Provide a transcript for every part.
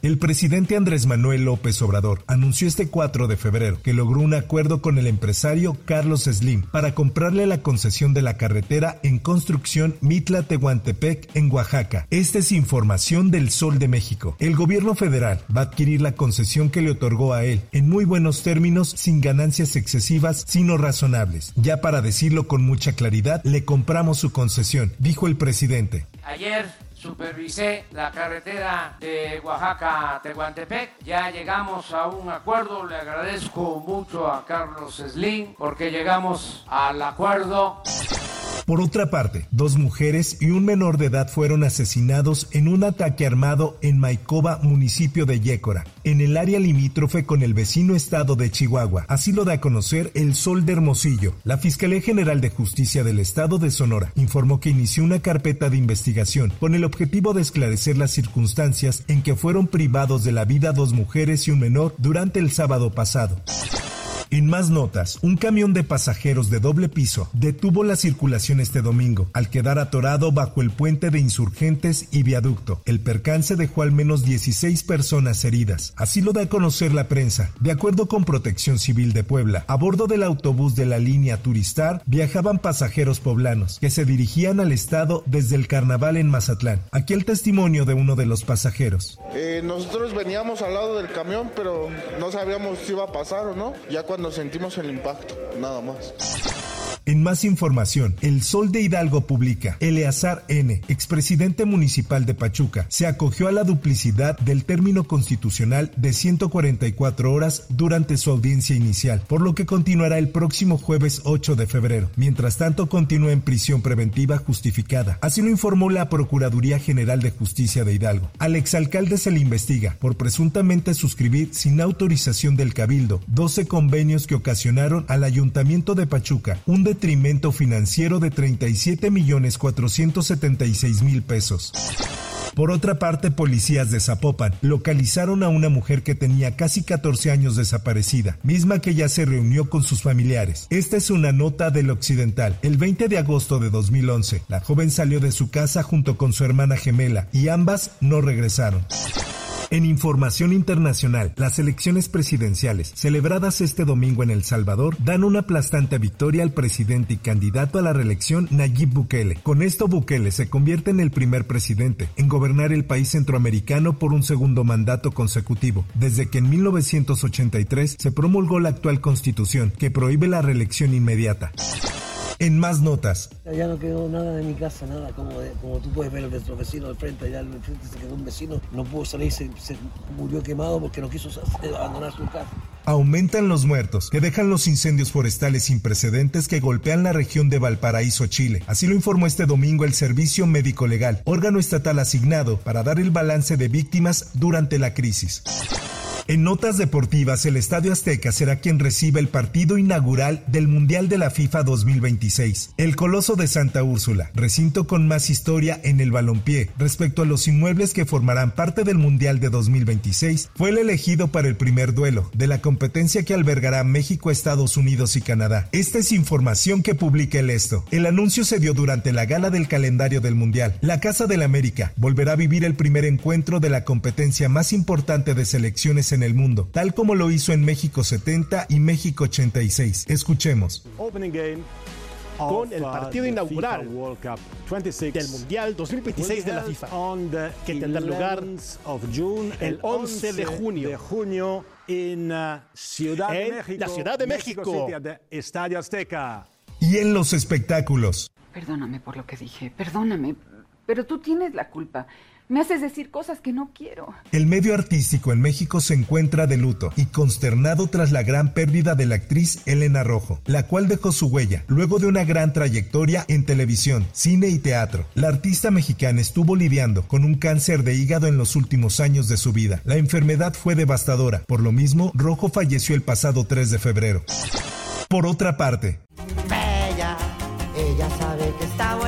El presidente Andrés Manuel López Obrador anunció este 4 de febrero que logró un acuerdo con el empresario Carlos Slim para comprarle la concesión de la carretera en construcción Mitla-Tehuantepec en Oaxaca. Esta es información del Sol de México. El gobierno federal va a adquirir la concesión que le otorgó a él en muy buenos términos, sin ganancias excesivas, sino razonables. Ya para decirlo con mucha claridad, le compramos su concesión, dijo el presidente. Ayer supervisé la carretera de Oaxaca a Tehuantepec. Ya llegamos a un acuerdo. Le agradezco mucho a Carlos Slim porque llegamos al acuerdo. Por otra parte, dos mujeres y un menor de edad fueron asesinados en un ataque armado en Maicoba, municipio de Yécora, en el área limítrofe con el vecino estado de Chihuahua. Así lo da a conocer el Sol de Hermosillo. La Fiscalía General de Justicia del Estado de Sonora informó que inició una carpeta de investigación con el objetivo de esclarecer las circunstancias en que fueron privados de la vida dos mujeres y un menor durante el sábado pasado. En más notas, un camión de pasajeros de doble piso detuvo la circulación este domingo al quedar atorado bajo el puente de insurgentes y viaducto. El percance dejó al menos 16 personas heridas. Así lo da a conocer la prensa. De acuerdo con Protección Civil de Puebla, a bordo del autobús de la línea Turistar viajaban pasajeros poblanos que se dirigían al estado desde el carnaval en Mazatlán. Aquí el testimonio de uno de los pasajeros. Eh, nosotros veníamos al lado del camión, pero no sabíamos si iba a pasar o no. Ya cuando sentimos el impacto, nada más. En más información, El Sol de Hidalgo publica, Eleazar N., expresidente municipal de Pachuca, se acogió a la duplicidad del término constitucional de 144 horas durante su audiencia inicial, por lo que continuará el próximo jueves 8 de febrero. Mientras tanto, continúa en prisión preventiva justificada. Así lo informó la Procuraduría General de Justicia de Hidalgo. Al exalcalde se le investiga por presuntamente suscribir sin autorización del Cabildo 12 convenios que ocasionaron al Ayuntamiento de Pachuca un detrimento financiero de 37 millones 476 mil pesos. Por otra parte, policías de Zapopan localizaron a una mujer que tenía casi 14 años desaparecida, misma que ya se reunió con sus familiares. Esta es una nota del Occidental. El 20 de agosto de 2011, la joven salió de su casa junto con su hermana gemela y ambas no regresaron. En información internacional, las elecciones presidenciales celebradas este domingo en El Salvador dan una aplastante victoria al presidente y candidato a la reelección Nayib Bukele. Con esto Bukele se convierte en el primer presidente en gobernar el país centroamericano por un segundo mandato consecutivo, desde que en 1983 se promulgó la actual constitución que prohíbe la reelección inmediata. En más notas. Ya no quedó nada de mi casa, nada, como, como tú puedes ver el nuestro vecino del frente, allá al frente se quedó un vecino, no pudo salir, se, se murió quemado porque no quiso abandonar su casa. Aumentan los muertos, que dejan los incendios forestales sin precedentes que golpean la región de Valparaíso, Chile. Así lo informó este domingo el Servicio Médico Legal, órgano estatal asignado para dar el balance de víctimas durante la crisis. En notas deportivas, el Estadio Azteca será quien reciba el partido inaugural del Mundial de la FIFA 2026. El Coloso de Santa Úrsula, recinto con más historia en el balompié respecto a los inmuebles que formarán parte del Mundial de 2026, fue el elegido para el primer duelo de la competencia que albergará México, Estados Unidos y Canadá. Esta es información que publica el esto. El anuncio se dio durante la gala del calendario del Mundial. La Casa del América volverá a vivir el primer encuentro de la competencia más importante de selecciones en el mundo, tal como lo hizo en México 70 y México 86. Escuchemos. Con el partido inaugural del Mundial 2026 de la FIFA, que tendrá lugar el 11 de junio en la Ciudad de México. Estadio Azteca. Y en los espectáculos. Perdóname por lo que dije, perdóname, pero tú tienes la culpa. Me haces decir cosas que no quiero. El medio artístico en México se encuentra de luto y consternado tras la gran pérdida de la actriz Elena Rojo, la cual dejó su huella luego de una gran trayectoria en televisión, cine y teatro. La artista mexicana estuvo lidiando con un cáncer de hígado en los últimos años de su vida. La enfermedad fue devastadora. Por lo mismo, Rojo falleció el pasado 3 de febrero. Por otra parte, Bella, ella sabe que está buena.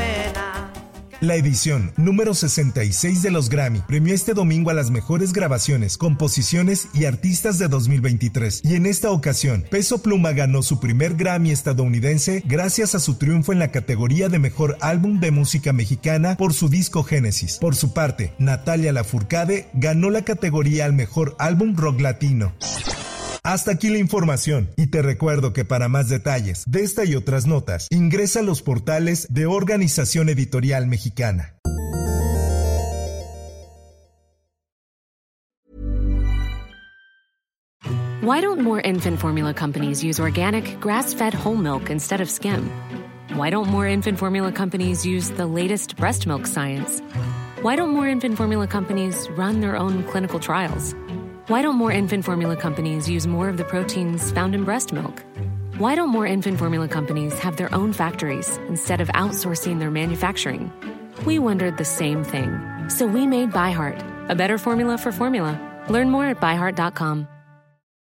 La edición número 66 de los Grammy premió este domingo a las mejores grabaciones, composiciones y artistas de 2023. Y en esta ocasión, Peso Pluma ganó su primer Grammy estadounidense gracias a su triunfo en la categoría de mejor álbum de música mexicana por su disco Génesis. Por su parte, Natalia Lafourcade ganó la categoría al mejor álbum rock latino. Hasta aquí la información y te recuerdo que para más detalles de esta y otras notas, ingresa a los portales de Organización Editorial Mexicana. Why don't more infant formula companies use organic, grass-fed whole milk instead of skim? Why don't more infant formula companies use the latest breast milk science? Why don't more infant formula companies run their own clinical trials? Why don't more infant formula companies use more of the proteins found in breast milk? Why don't more infant formula companies have their own factories instead of outsourcing their manufacturing? We wondered the same thing. So we made ByHeart, a better formula for formula. Learn more at byheart.com.